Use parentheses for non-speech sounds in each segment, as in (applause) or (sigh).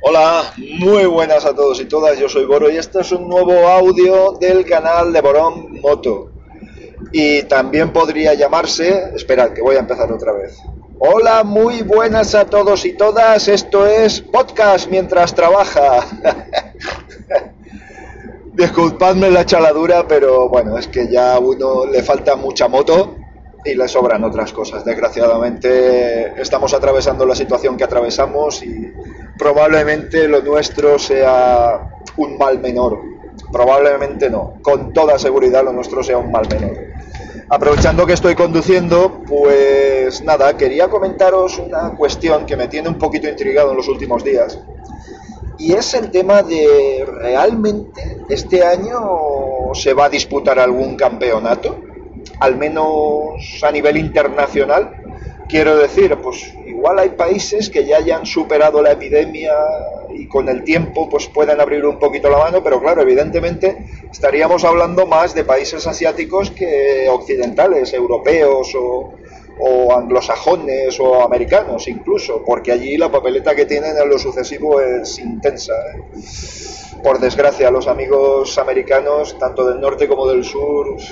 Hola, muy buenas a todos y todas, yo soy Boro y este es un nuevo audio del canal de Borón Moto. Y también podría llamarse, esperad que voy a empezar otra vez. Hola, muy buenas a todos y todas, esto es podcast mientras trabaja. (laughs) Disculpadme la chaladura, pero bueno, es que ya a uno le falta mucha moto y le sobran otras cosas. Desgraciadamente estamos atravesando la situación que atravesamos y probablemente lo nuestro sea un mal menor. Probablemente no. Con toda seguridad lo nuestro sea un mal menor. Aprovechando que estoy conduciendo, pues nada, quería comentaros una cuestión que me tiene un poquito intrigado en los últimos días. Y es el tema de realmente este año se va a disputar algún campeonato, al menos a nivel internacional. Quiero decir, pues igual hay países que ya hayan superado la epidemia y con el tiempo pues puedan abrir un poquito la mano, pero claro, evidentemente estaríamos hablando más de países asiáticos que occidentales, europeos o, anglosajones o americanos incluso, porque allí la papeleta que tienen en lo sucesivo es intensa. ¿eh? Por desgracia, los amigos americanos, tanto del norte como del sur, uf,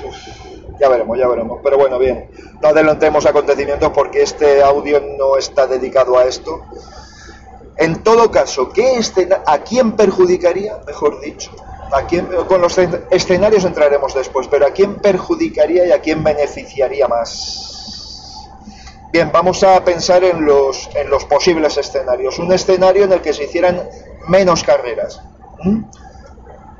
ya veremos, ya veremos. Pero bueno, bien, no adelantemos acontecimientos porque este audio no está dedicado a esto. En todo caso, ¿qué ¿a quién perjudicaría, mejor dicho? ¿A quién, con los escenarios entraremos después, pero ¿a quién perjudicaría y a quién beneficiaría más? Bien, vamos a pensar en los, en los posibles escenarios. Un escenario en el que se hicieran menos carreras. ¿Mm?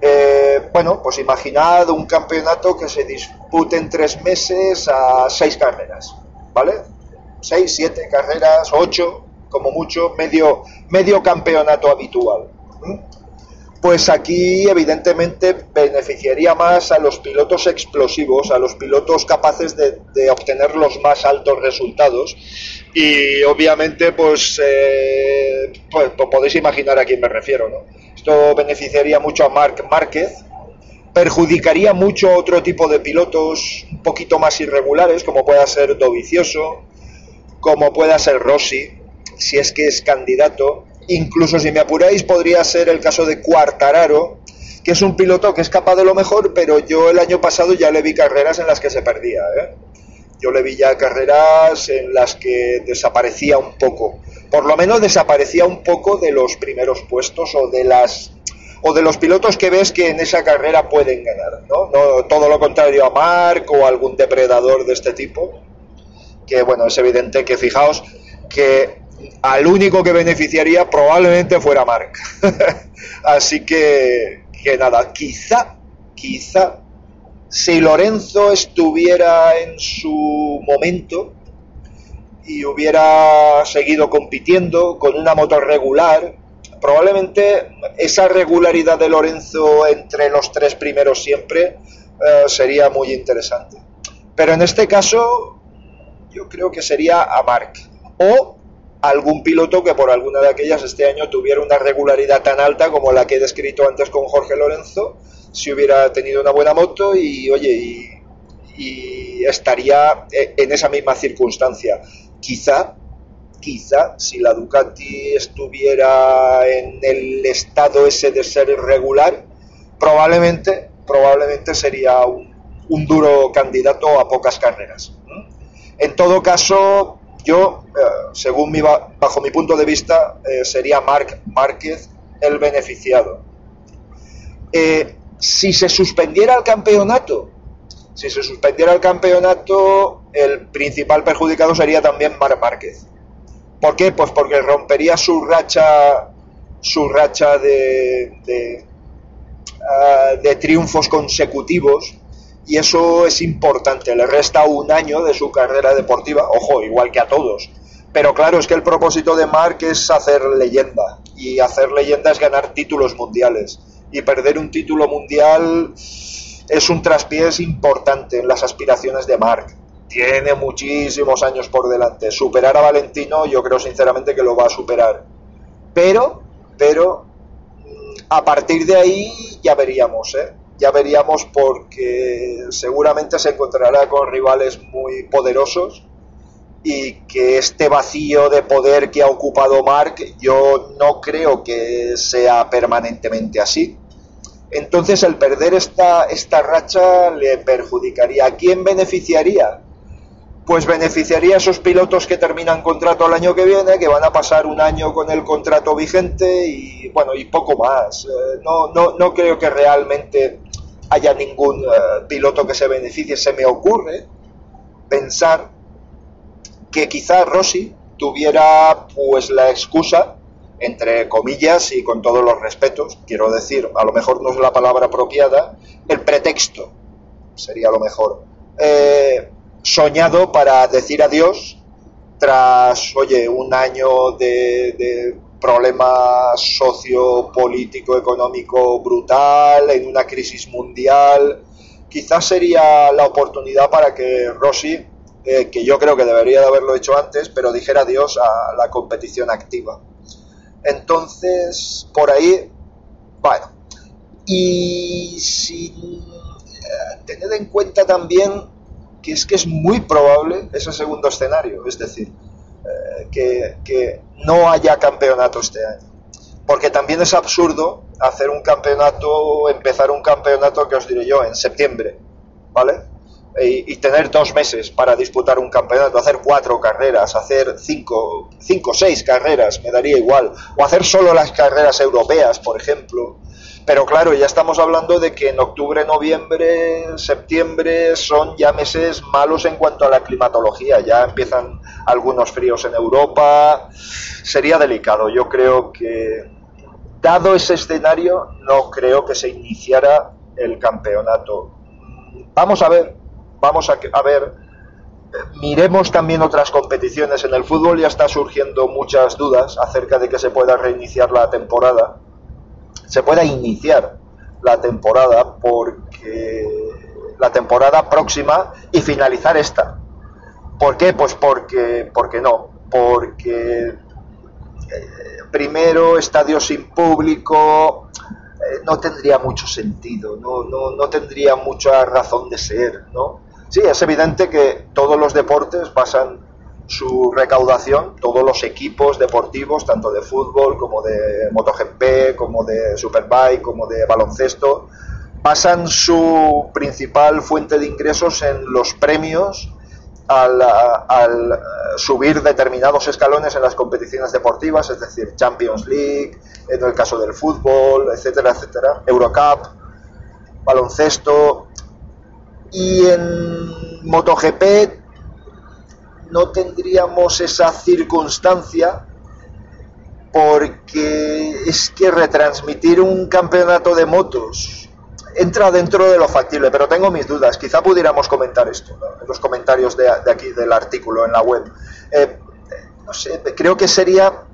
Eh, bueno, pues imaginad un campeonato que se dispute en tres meses a seis carreras, ¿vale? Seis, siete carreras, ocho, como mucho, medio, medio campeonato habitual. ¿Mm? Pues aquí evidentemente beneficiaría más a los pilotos explosivos, a los pilotos capaces de, obtener los más altos resultados y obviamente pues, eh, pues, pues podéis imaginar a quién me refiero, ¿no? Esto beneficiaría mucho a Marc Márquez, perjudicaría mucho a otro tipo de pilotos un poquito más irregulares, como pueda ser Dovicioso, como pueda ser Rossi, si es que es candidato. Incluso si me apuráis, podría ser el caso de Cuartararo, que es un piloto que es capaz de lo mejor, pero yo el año pasado ya le vi carreras en las que se perdía. ¿eh? Yo le vi ya carreras en las que desaparecía un poco. Por lo menos desaparecía un poco de los primeros puestos o de las o de los pilotos que ves que en esa carrera pueden ganar, ¿no? no todo lo contrario a Mark o algún depredador de este tipo, que bueno, es evidente que fijaos que al único que beneficiaría probablemente fuera Mark. (laughs) Así que, que nada, quizá, quizá, si Lorenzo estuviera en su momento y hubiera seguido compitiendo con una moto regular, probablemente esa regularidad de Lorenzo entre los tres primeros siempre eh, sería muy interesante. Pero en este caso, yo creo que sería a Mark o algún piloto que por alguna de aquellas este año tuviera una regularidad tan alta como la que he descrito antes con Jorge Lorenzo, si hubiera tenido una buena moto y, oye, y, y estaría en esa misma circunstancia. Quizá, quizá, si la Ducati estuviera en el estado ese de ser irregular, probablemente, probablemente sería un, duro candidato a pocas carreras. En todo caso, yo, eh, según mi, bajo mi punto de vista, eh, sería Marc Márquez el beneficiado. Eh, si se suspendiera el campeonato, si se suspendiera el campeonato, el principal perjudicado sería también Marc Márquez. ¿Por qué? Pues porque rompería su racha, su racha de, uh, de triunfos consecutivos y eso es importante. Le resta un año de su carrera deportiva, ojo, igual que a todos, Pero claro, es que el propósito de Mark es hacer leyenda. Y hacer leyenda es ganar títulos mundiales. Y perder un título mundial es un traspiés importante en las aspiraciones de Mark. Tiene muchísimos años por delante. Superar a Valentino, yo creo sinceramente que lo va a superar. Pero, pero, mm, a partir de ahí ya veríamos, ¿eh? Ya veríamos porque seguramente se encontrará con rivales muy poderosos y que este vacío de poder que ha ocupado Mark yo no creo que sea permanentemente así. Entonces el perder esta, esta racha le perjudicaría. ¿A quién beneficiaría? Pues beneficiaría a esos pilotos que terminan contrato el año que viene, que van a pasar un año con el contrato vigente y bueno, y poco más. Eh, no, no, no creo que realmente haya ningún eh, piloto que se beneficie. Se me ocurre pensar que quizá Rossi tuviera pues la excusa entre comillas y con todos los respetos, quiero decir, a lo mejor no es la palabra apropiada, el pretexto sería lo mejor, eh, soñado para decir adiós tras, oye, un año de, de problema sociopolítico, económico brutal, en una crisis mundial, quizás sería la oportunidad para que Rossi, eh, que yo creo que debería de haberlo hecho antes, pero dijera adiós a la competición activa. Entonces, por ahí, bueno. Y sin eh, tener en cuenta también que es que es muy probable ese segundo escenario, es decir, eh, que, que no haya campeonato este año. Porque también es absurdo hacer un campeonato, empezar un campeonato que os diré yo en septiembre, ¿vale? y, tener dos meses para disputar un campeonato, hacer cuatro carreras, hacer cinco, cinco, seis carreras, me daría igual, o hacer solo las carreras europeas, por ejemplo. Pero claro, ya estamos hablando de que en octubre, noviembre, septiembre son ya meses malos en cuanto a la climatología, ya empiezan algunos fríos en Europa, sería delicado. Yo creo que, dado ese escenario, no creo que se iniciara el campeonato. Vamos a ver, vamos a, ver, miremos también otras competiciones. En el fútbol ya está surgiendo muchas dudas acerca de que se pueda reiniciar la temporada. Se pueda iniciar la temporada porque la temporada próxima y finalizar esta. ¿Por qué? Pues porque, porque no. Porque eh, primero estadio sin público eh, no tendría mucho sentido, no, no, no tendría mucha razón de ser, ¿no? Sí, es evidente que todos los deportes basan su recaudación, todos los equipos deportivos, tanto de fútbol como de MotoGP, como de Superbike, como de baloncesto, basan su principal fuente de ingresos en los premios al, al, subir determinados escalones en las competiciones deportivas, es decir, Champions League, en el caso del fútbol, etcétera, etcétera, Eurocup, baloncesto, y en MotoGP no tendríamos esa circunstancia porque es que retransmitir un campeonato de motos entra dentro de lo factible, pero tengo mis dudas. Quizá pudiéramos comentar esto en los comentarios de, aquí del artículo en la web. Eh, no sé, creo que sería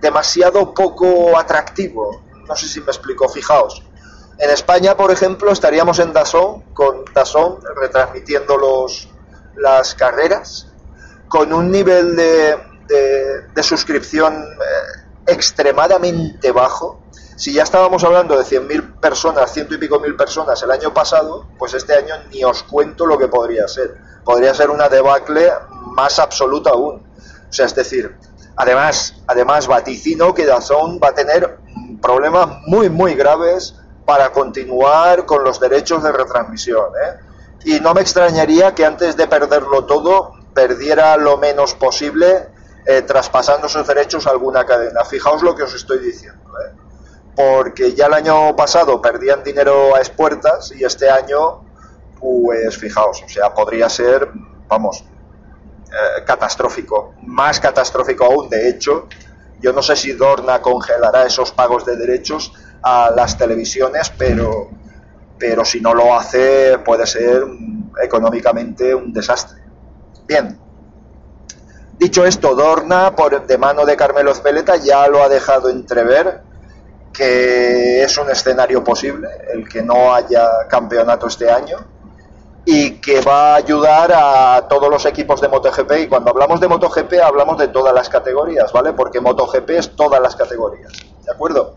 demasiado poco atractivo. No sé si me explico, fijaos. En España, por ejemplo, estaríamos en Dazón, con Dazón retransmitiendo los, las carreras, con un nivel de, de, suscripción eh, extremadamente bajo. Si ya estábamos hablando de 100.000 personas, ciento y pico mil personas el año pasado, pues este año ni os cuento lo que podría ser. Podría ser una debacle más absoluta aún. O sea, es decir, además, además vaticino que Dazón va a tener problemas muy, muy graves para continuar con los derechos de retransmisión. ¿eh? Y no me extrañaría que antes de perderlo todo, perdiera lo menos posible eh, traspasando sus derechos a alguna cadena. Fijaos lo que os estoy diciendo. ¿eh? Porque ya el año pasado perdían dinero a expuertas y este año, pues fijaos, o sea, podría ser, vamos, catastrófico. Más catastrófico aún, de hecho, yo no sé si Dorna congelará esos pagos de derechos a las televisiones, pero, pero si no lo hace puede ser económicamente un desastre. Bien, Dicho esto, Dorna, por, de mano de Carmelo Espeleta, ya lo ha dejado entrever que es un escenario posible el que no haya campeonato este año y que va a ayudar a todos los equipos de MotoGP y cuando hablamos de MotoGP hablamos de todas las categorías, ¿vale? Porque MotoGP es todas las categorías, ¿de acuerdo?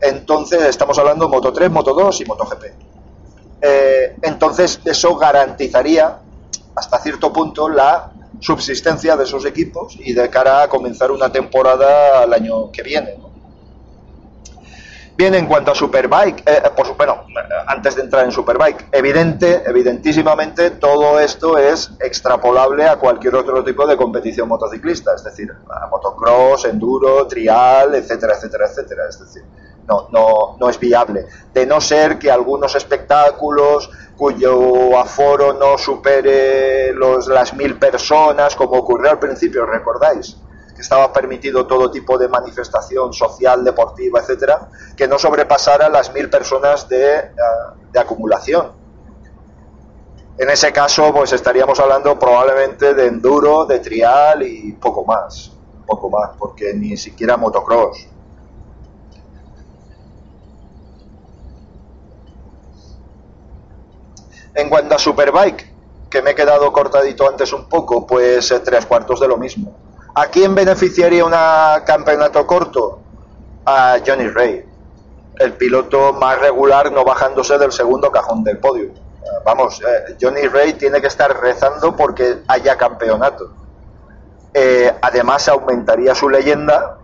Entonces estamos hablando de Moto 3, Moto 2 y MotoGP. Eh, entonces eso garantizaría hasta cierto punto la subsistencia de esos equipos y de cara a comenzar una temporada al año que viene. Bien, en cuanto a Superbike, eh, por, bueno, antes de entrar en Superbike, evidente, evidentísimamente todo esto es extrapolable a cualquier otro tipo de competición motociclista, es decir, motocross, enduro, trial, etcétera, etcétera, etcétera. Es decir, no, no, no es viable. De no ser que algunos espectáculos cuyo aforo no supere los, las mil personas, como ocurrió al principio, ¿recordáis? que estaba permitido todo tipo de manifestación social, deportiva, etcétera, que no sobrepasara las mil personas de, eh, de acumulación. En ese caso, pues estaríamos hablando probablemente de enduro, de trial y poco más, poco más, porque ni siquiera motocross. En cuanto a Superbike, que me he quedado cortadito antes un poco, pues tres cuartos de lo mismo. ¿A quién beneficiaría un campeonato corto? A Johnny Ray, el piloto más regular no bajándose del segundo cajón del podio. Vamos, eh, Johnny Ray tiene que estar rezando porque haya campeonato. Eh, además aumentaría su leyenda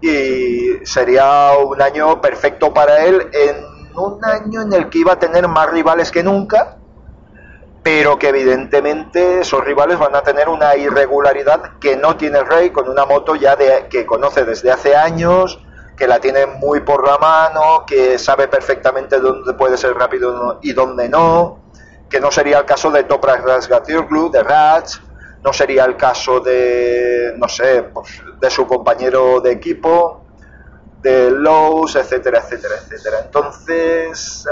y sería un año perfecto para él en un año en el que iba a tener más rivales que nunca pero que evidentemente esos rivales van a tener una irregularidad que no tiene el Rey con una moto ya de, que conoce desde hace años, que la tiene muy por la mano, que sabe perfectamente dónde puede ser rápido y dónde no, que no sería el caso de Toprak Razgatürklu, de Rats, no sería el caso de, no sé, pues, de su compañero de equipo, de Lowe's, etcétera, etcétera, etcétera. Entonces,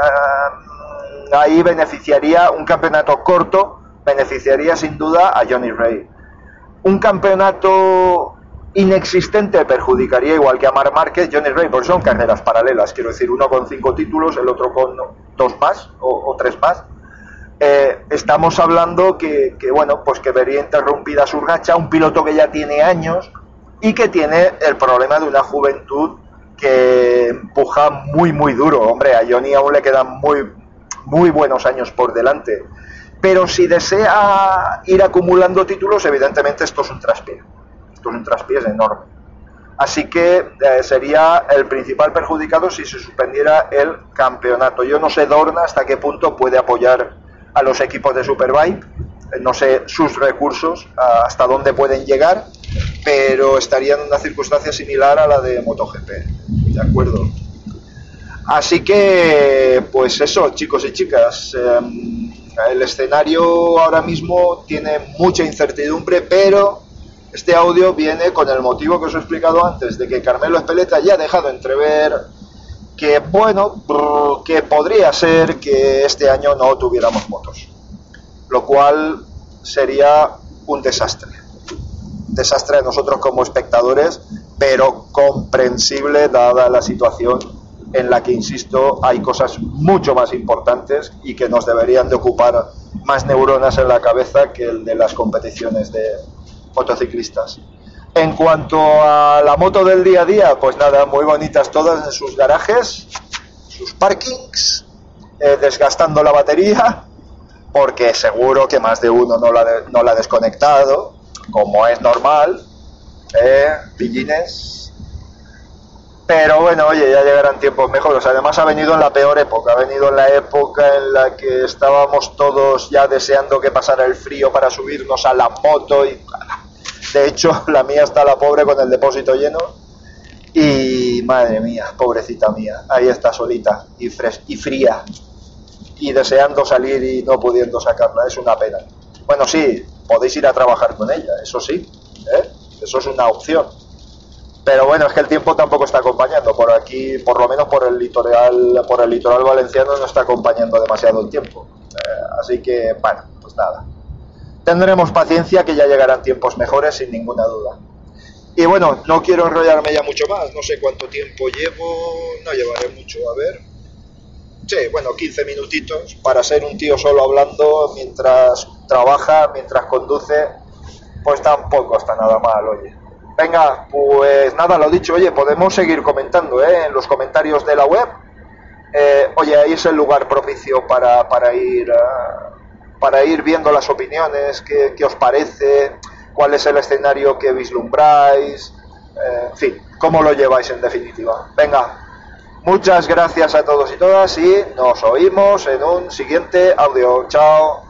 ahí beneficiaría un campeonato corto, beneficiaría sin duda a Johnny Ray. Un campeonato inexistente perjudicaría igual que a Mar Márquez, Johnny Ray, porque son carreras paralelas, quiero decir, uno con cinco títulos, el otro con dos más o, tres más. Eh, estamos hablando que, que, bueno, pues que vería interrumpida su racha, un piloto que ya tiene años y que tiene el problema de una juventud que empuja muy, muy duro. Hombre, a Johnny aún le quedan muy, muy buenos años por delante. Pero si desea ir acumulando títulos, evidentemente esto es un traspié. Esto es un traspié enorme. Así que eh, sería el principal perjudicado si se suspendiera el campeonato. Yo no sé Dorna hasta qué punto puede apoyar a los equipos de Superbike. Eh, no sé sus recursos, hasta dónde pueden llegar, pero estaría en una circunstancia similar a la de MotoGP. ¿De acuerdo? Así que, pues eso, chicos y chicas, em, el escenario ahora mismo tiene mucha incertidumbre, pero este audio viene con el motivo que os he explicado antes, de que Carmelo Espeleta ya ha dejado entrever que, bueno, que podría ser que este año no tuviéramos motos, lo cual sería un desastre. Desastre de nosotros como espectadores, pero comprensible dada la situación en la que, insisto, hay cosas mucho más importantes y que nos deberían de ocupar más neuronas en la cabeza que el de las competiciones de motociclistas. En cuanto a la moto del día a día, pues nada, muy bonitas todas en sus garajes, sus parkings, eh, desgastando la batería, porque seguro que más de uno no la, no la ha desconectado, como es normal, eh, pillines, pero bueno, oye, ya llegarán tiempos mejores. Además ha venido en la peor época, ha venido en la época en la que estábamos todos ya deseando que pasara el frío para subirnos a la moto y de hecho (laughs) la mía está la pobre con el depósito lleno y madre mía, pobrecita mía, ahí está solita y, fres y fría y deseando salir y no pudiendo sacarla, es una pena. Bueno, sí, podéis ir a trabajar con ella, eso sí, ¿eh? eso es una opción pero bueno, es que el tiempo tampoco está acompañando. Por aquí, por lo menos por el litoral, por el litoral valenciano no está acompañando demasiado el tiempo. Eh, así que, bueno, pues nada. tendremos paciencia que ya llegarán tiempos mejores sin ninguna duda. Y bueno, no quiero enrollarme ya mucho más, no sé cuánto tiempo llevo, no llevaré mucho, a ver. Sí, bueno, 15 minutitos para ser un tío solo hablando mientras trabaja, mientras conduce, pues tampoco está nada mal, oye. Venga, pues nada, lo dicho, oye, podemos seguir comentando ¿eh? en los comentarios de la web. Eh, oye, ahí es el lugar propicio para, para ir uh, para ir viendo las opiniones, qué, qué, os parece, cuál es el escenario que vislumbráis, eh, en fin, cómo lo lleváis en definitiva. Venga, muchas gracias a todos y todas y nos oímos en un siguiente audio. Chao.